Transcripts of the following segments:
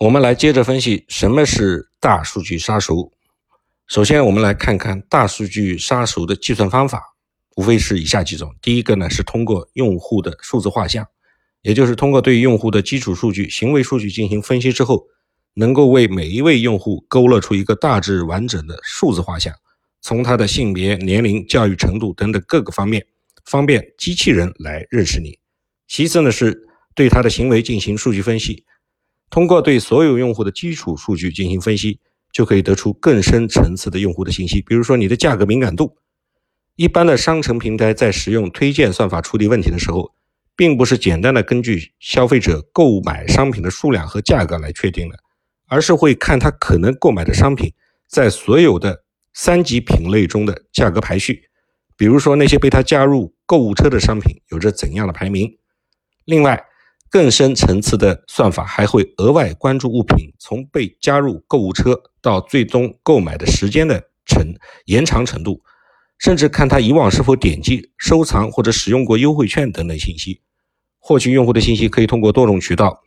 我们来接着分析什么是大数据杀熟。首先，我们来看看大数据杀熟的计算方法，无非是以下几种。第一个呢是通过用户的数字画像，也就是通过对用户的基础数据、行为数据进行分析之后，能够为每一位用户勾勒出一个大致完整的数字画像，从他的性别、年龄、教育程度等等各个方面，方便机器人来认识你。其次呢是对他的行为进行数据分析。通过对所有用户的基础数据进行分析，就可以得出更深层次的用户的信息。比如说，你的价格敏感度。一般的商城平台在使用推荐算法处理问题的时候，并不是简单的根据消费者购买商品的数量和价格来确定的，而是会看他可能购买的商品在所有的三级品类中的价格排序。比如说，那些被他加入购物车的商品有着怎样的排名。另外，更深层次的算法还会额外关注物品从被加入购物车到最终购买的时间的程延长程度，甚至看他以往是否点击、收藏或者使用过优惠券等等信息。获取用户的信息可以通过多种渠道，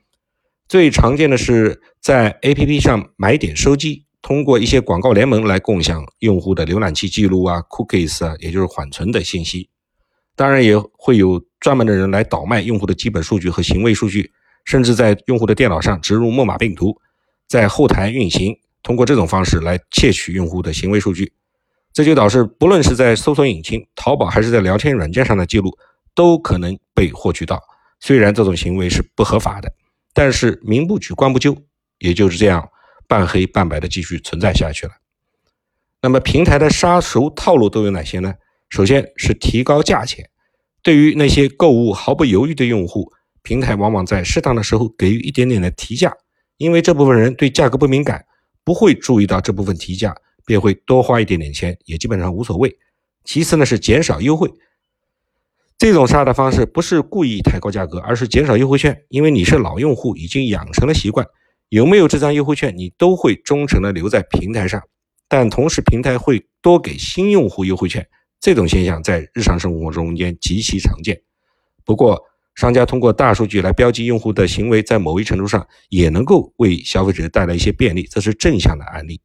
最常见的是在 APP 上买点收机，通过一些广告联盟来共享用户的浏览器记录啊、cookies 啊，也就是缓存的信息。当然也会有专门的人来倒卖用户的基本数据和行为数据，甚至在用户的电脑上植入木马病毒，在后台运行，通过这种方式来窃取用户的行为数据。这就导致，不论是在搜索引擎、淘宝还是在聊天软件上的记录，都可能被获取到。虽然这种行为是不合法的，但是民不举，官不究，也就是这样半黑半白的继续存在下去了。那么平台的杀熟套路都有哪些呢？首先是提高价钱，对于那些购物毫不犹豫的用户，平台往往在适当的时候给予一点点的提价，因为这部分人对价格不敏感，不会注意到这部分提价，便会多花一点点钱，也基本上无所谓。其次呢是减少优惠，这种杀的方式不是故意抬高价格，而是减少优惠券，因为你是老用户，已经养成了习惯，有没有这张优惠券，你都会忠诚的留在平台上，但同时平台会多给新用户优惠券。这种现象在日常生活中间极其常见。不过，商家通过大数据来标记用户的行为，在某一程度上也能够为消费者带来一些便利，这是正向的案例。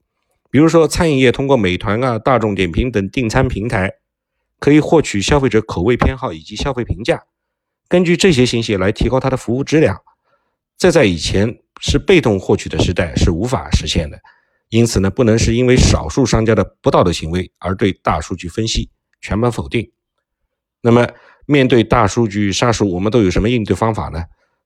比如说，餐饮业通过美团啊、大众点评等订餐平台，可以获取消费者口味偏好以及消费评价，根据这些信息来提高它的服务质量。这在以前是被动获取的时代是无法实现的。因此呢，不能是因为少数商家的不道德行为而对大数据分析。全盘否定。那么，面对大数据杀熟，我们都有什么应对方法呢？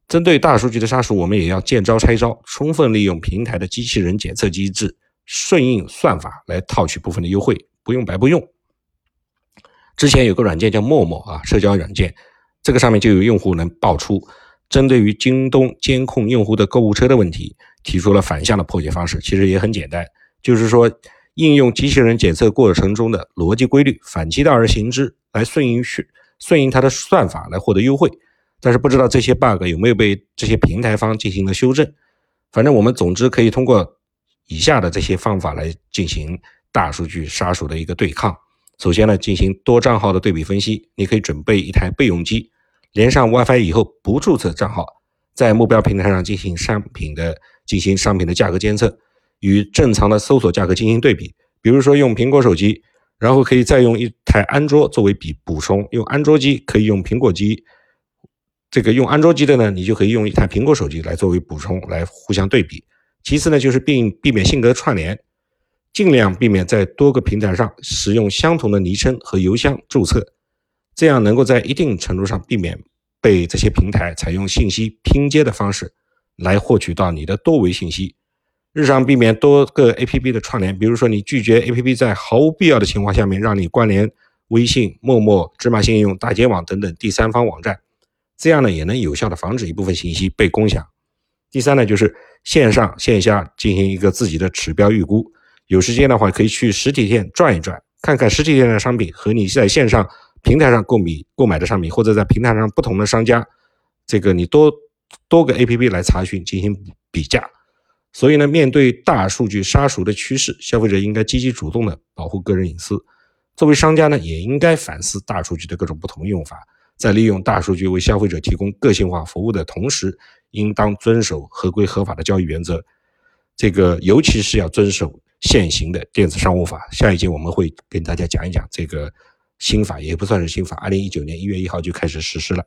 针对大数据的杀熟，我们也要见招拆招，充分利用平台的机器人检测机制、顺应算法来套取部分的优惠，不用白不用。之前有个软件叫陌陌啊，社交软件，这个上面就有用户能爆出，针对于京东监控用户的购物车的问题，提出了反向的破解方式。其实也很简单，就是说。应用机器人检测过程中的逻辑规律，反其道而行之，来顺应去顺应它的算法来获得优惠。但是不知道这些 bug 有没有被这些平台方进行了修正。反正我们总之可以通过以下的这些方法来进行大数据杀手的一个对抗。首先呢，进行多账号的对比分析。你可以准备一台备用机，连上 WiFi 以后不注册账号，在目标平台上进行商品的进行商品的价格监测。与正常的搜索价格进行对比，比如说用苹果手机，然后可以再用一台安卓作为比补充，用安卓机可以用苹果机，这个用安卓机的呢，你就可以用一台苹果手机来作为补充，来互相对比。其次呢，就是避避免性格串联，尽量避免在多个平台上使用相同的昵称和邮箱注册，这样能够在一定程度上避免被这些平台采用信息拼接的方式来获取到你的多维信息。日常避免多个 APP 的串联，比如说你拒绝 APP 在毫无必要的情况下面让你关联微信、陌陌、芝麻信用、大街网等等第三方网站，这样呢也能有效的防止一部分信息被共享。第三呢就是线上线下进行一个自己的指标预估，有时间的话可以去实体店转一转，看看实体店的商品和你在线上平台上购买购买的商品，或者在平台上不同的商家，这个你多多个 APP 来查询进行比价。所以呢，面对大数据杀熟的趋势，消费者应该积极主动的保护个人隐私。作为商家呢，也应该反思大数据的各种不同用法，在利用大数据为消费者提供个性化服务的同时，应当遵守合规合法的交易原则。这个尤其是要遵守现行的电子商务法。下一节我们会跟大家讲一讲这个新法，也不算是新法，二零一九年一月一号就开始实施了。